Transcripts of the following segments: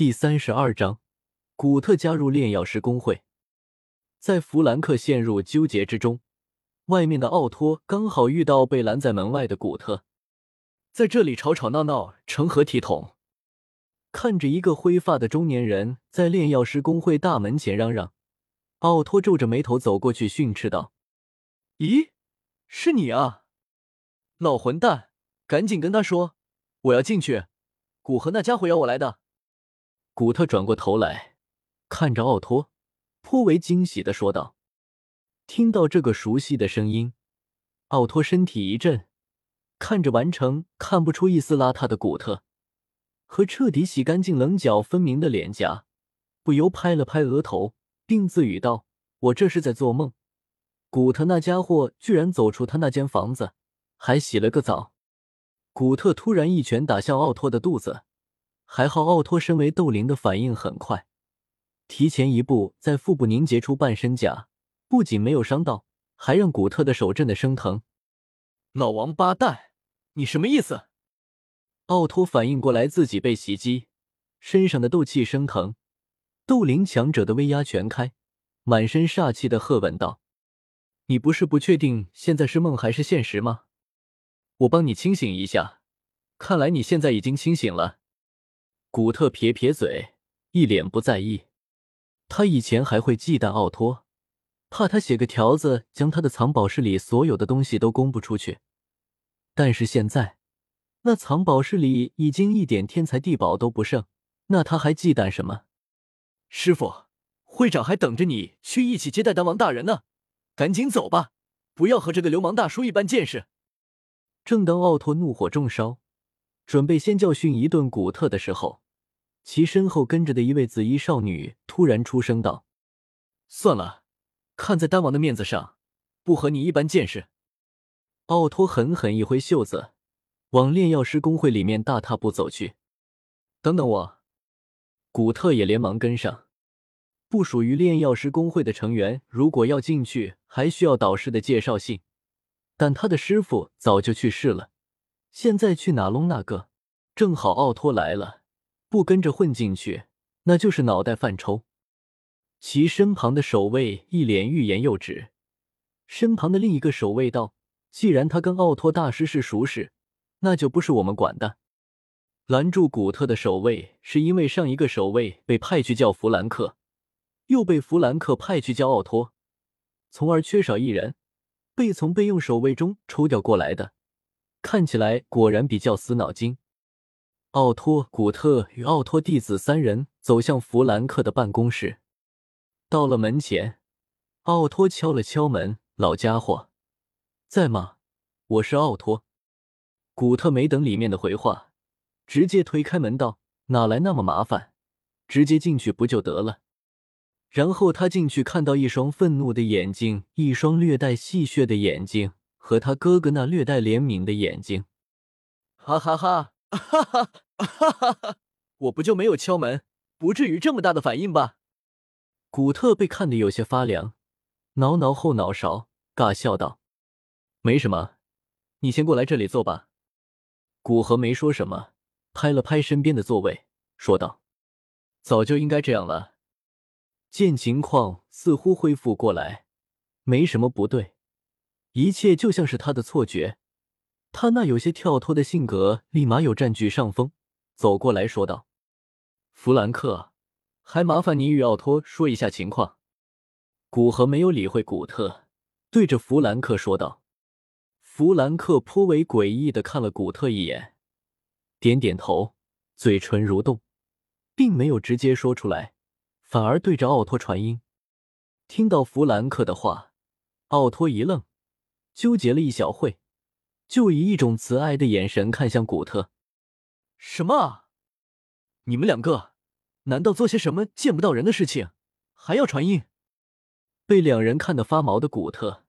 第三十二章，古特加入炼药师工会。在弗兰克陷入纠结之中，外面的奥托刚好遇到被拦在门外的古特，在这里吵吵闹闹，成何体统？看着一个灰发的中年人在炼药师工会大门前嚷嚷，奥托皱着眉头走过去训斥道：“咦，是你啊，老混蛋！赶紧跟他说，我要进去。古河那家伙要我来的。”古特转过头来，看着奥托，颇为惊喜的说道：“听到这个熟悉的声音，奥托身体一震，看着完成看不出一丝邋遢的古特。”和彻底洗干净棱角分明的脸颊，不由拍了拍额头，并自语道：“我这是在做梦。古特那家伙居然走出他那间房子，还洗了个澡。”古特突然一拳打向奥托的肚子，还好奥托身为斗灵的反应很快，提前一步在腹部凝结出半身甲，不仅没有伤到，还让古特的手震得生疼。老王八蛋，你什么意思？奥托反应过来，自己被袭击，身上的斗气升腾，斗灵强者的威压全开，满身煞气的喝问道：“你不是不确定现在是梦还是现实吗？我帮你清醒一下。看来你现在已经清醒了。”古特撇撇嘴，一脸不在意。他以前还会忌惮奥托，怕他写个条子将他的藏宝室里所有的东西都公布出去，但是现在。那藏宝室里已经一点天才地宝都不剩，那他还忌惮什么？师傅，会长还等着你去一起接待丹王大人呢，赶紧走吧，不要和这个流氓大叔一般见识。正当奥托怒火中烧，准备先教训一顿古特的时候，其身后跟着的一位紫衣少女突然出声道：“算了，看在丹王的面子上，不和你一般见识。”奥托狠狠一挥袖子。往炼药师工会里面大踏步走去。等等我，古特也连忙跟上。不属于炼药师工会的成员，如果要进去，还需要导师的介绍信。但他的师傅早就去世了，现在去哪弄那个？正好奥托来了，不跟着混进去，那就是脑袋犯抽。其身旁的守卫一脸欲言又止。身旁的另一个守卫道：“既然他跟奥托大师是熟识。”那就不是我们管的。拦住古特的守卫，是因为上一个守卫被派去叫弗兰克，又被弗兰克派去叫奥托，从而缺少一人，被从备用守卫中抽调过来的。看起来果然比较死脑筋。奥托、古特与奥托弟子三人走向弗兰克的办公室，到了门前，奥托敲了敲门：“老家伙，在吗？我是奥托。”古特没等里面的回话，直接推开门道：“哪来那么麻烦？直接进去不就得了？”然后他进去，看到一双愤怒的眼睛，一双略带戏谑的眼睛，和他哥哥那略带怜悯的眼睛。哈哈哈！哈哈哈哈哈！我不就没有敲门，不至于这么大的反应吧？古特被看得有些发凉，挠挠后脑勺，尬笑道：“没什么，你先过来这里坐吧。”古河没说什么，拍了拍身边的座位，说道：“早就应该这样了。”见情况似乎恢复过来，没什么不对，一切就像是他的错觉。他那有些跳脱的性格立马有占据上风，走过来说道：“弗兰克，还麻烦你与奥托说一下情况。”古河没有理会古特，对着弗兰克说道。弗兰克颇为诡异的看了古特一眼，点点头，嘴唇蠕动，并没有直接说出来，反而对着奥托传音。听到弗兰克的话，奥托一愣，纠结了一小会，就以一种慈爱的眼神看向古特：“什么？你们两个难道做些什么见不到人的事情，还要传音？”被两人看得发毛的古特。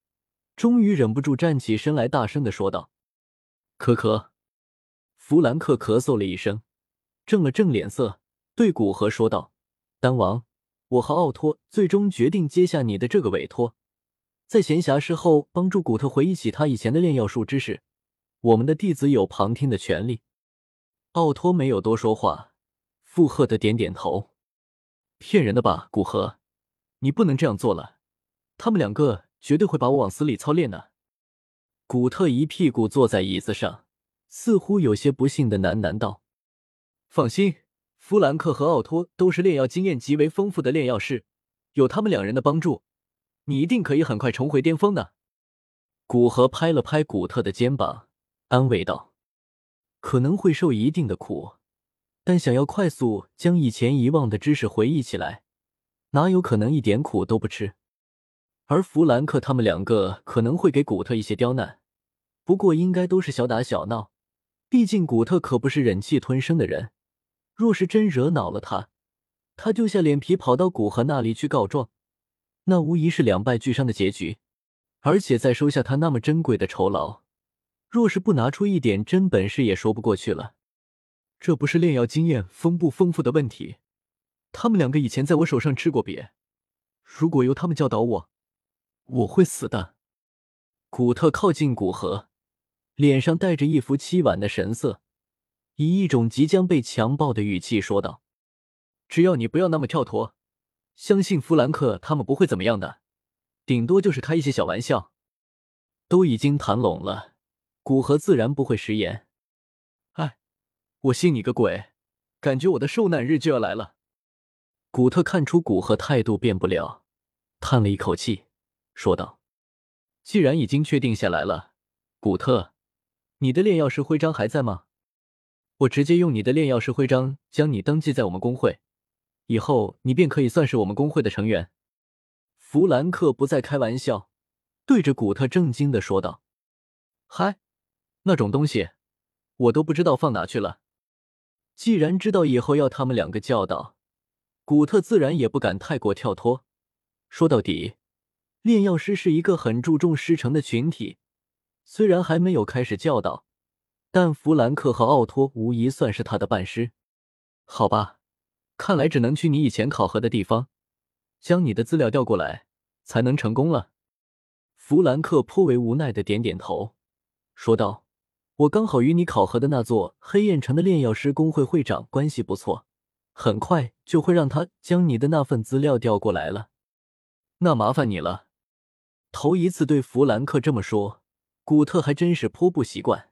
终于忍不住站起身来，大声的说道：“可可。”弗兰克咳嗽了一声，正了正脸色，对古河说道：“丹王，我和奥托最终决定接下你的这个委托，在闲暇时候帮助古特回忆起他以前的炼药术知识。我们的弟子有旁听的权利。”奥托没有多说话，附和的点点头。骗人的吧，古河，你不能这样做了。他们两个绝对会把我往死里操练的。古特一屁股坐在椅子上，似乎有些不幸的喃喃道：“放心，弗兰克和奥托都是炼药经验极为丰富的炼药师，有他们两人的帮助，你一定可以很快重回巅峰的。”古河拍了拍古特的肩膀，安慰道：“可能会受一定的苦。”但想要快速将以前遗忘的知识回忆起来，哪有可能一点苦都不吃？而弗兰克他们两个可能会给古特一些刁难，不过应该都是小打小闹。毕竟古特可不是忍气吞声的人，若是真惹恼了他，他丢下脸皮跑到古河那里去告状，那无疑是两败俱伤的结局。而且再收下他那么珍贵的酬劳，若是不拿出一点真本事，也说不过去了。这不是炼药经验丰不丰富的问题，他们两个以前在我手上吃过瘪，如果由他们教导我，我会死的。古特靠近古河，脸上带着一副凄婉的神色，以一种即将被强暴的语气说道：“只要你不要那么跳脱，相信弗兰克他们不会怎么样的，顶多就是开一些小玩笑。都已经谈拢了，古河自然不会食言。”哎我信你个鬼！感觉我的受难日就要来了。古特看出古河态度变不了，叹了一口气，说道：“既然已经确定下来了，古特，你的炼药师徽章还在吗？我直接用你的炼药师徽章将你登记在我们工会，以后你便可以算是我们工会的成员。”弗兰克不再开玩笑，对着古特正经的说道：“嗨，那种东西，我都不知道放哪去了。”既然知道以后要他们两个教导，古特自然也不敢太过跳脱。说到底，炼药师是一个很注重师承的群体，虽然还没有开始教导，但弗兰克和奥托无疑算是他的半师。好吧，看来只能去你以前考核的地方，将你的资料调过来，才能成功了。弗兰克颇为无奈的点点头，说道。我刚好与你考核的那座黑焰城的炼药师工会会长关系不错，很快就会让他将你的那份资料调过来了。那麻烦你了。头一次对弗兰克这么说，古特还真是颇不习惯。